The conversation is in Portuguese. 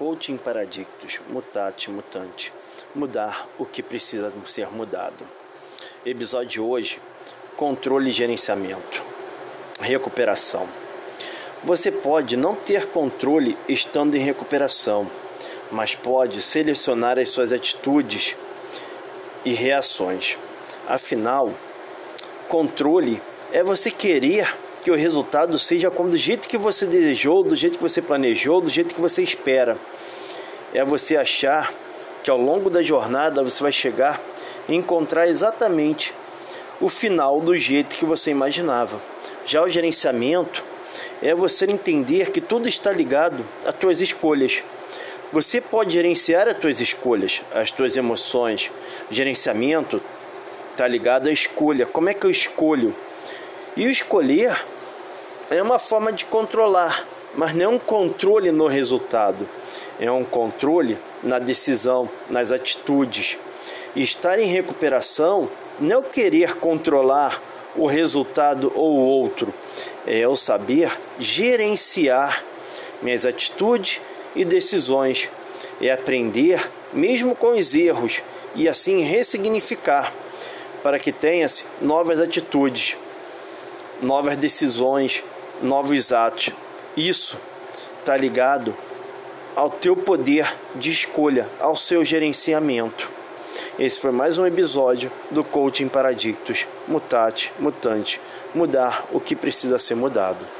Coaching Paradictus, Mutate Mutante. Mudar o que precisa ser mudado. Episódio de hoje: Controle e gerenciamento. Recuperação. Você pode não ter controle estando em recuperação, mas pode selecionar as suas atitudes e reações. Afinal, controle é você querer que o resultado seja como do jeito que você desejou, do jeito que você planejou, do jeito que você espera. É você achar que ao longo da jornada você vai chegar e encontrar exatamente o final do jeito que você imaginava. Já o gerenciamento é você entender que tudo está ligado às tuas escolhas. Você pode gerenciar as tuas escolhas, as tuas emoções. O gerenciamento está ligado à escolha. Como é que eu escolho? E o escolher é uma forma de controlar, mas não é um controle no resultado, é um controle na decisão, nas atitudes. E estar em recuperação não querer controlar o resultado ou o outro, é o saber gerenciar minhas atitudes e decisões, é aprender mesmo com os erros e assim ressignificar para que tenha-se novas atitudes novas decisões, novos atos. Isso está ligado ao teu poder de escolha, ao seu gerenciamento. Esse foi mais um episódio do Coaching Paradictus. Mutate, mutante, mudar o que precisa ser mudado.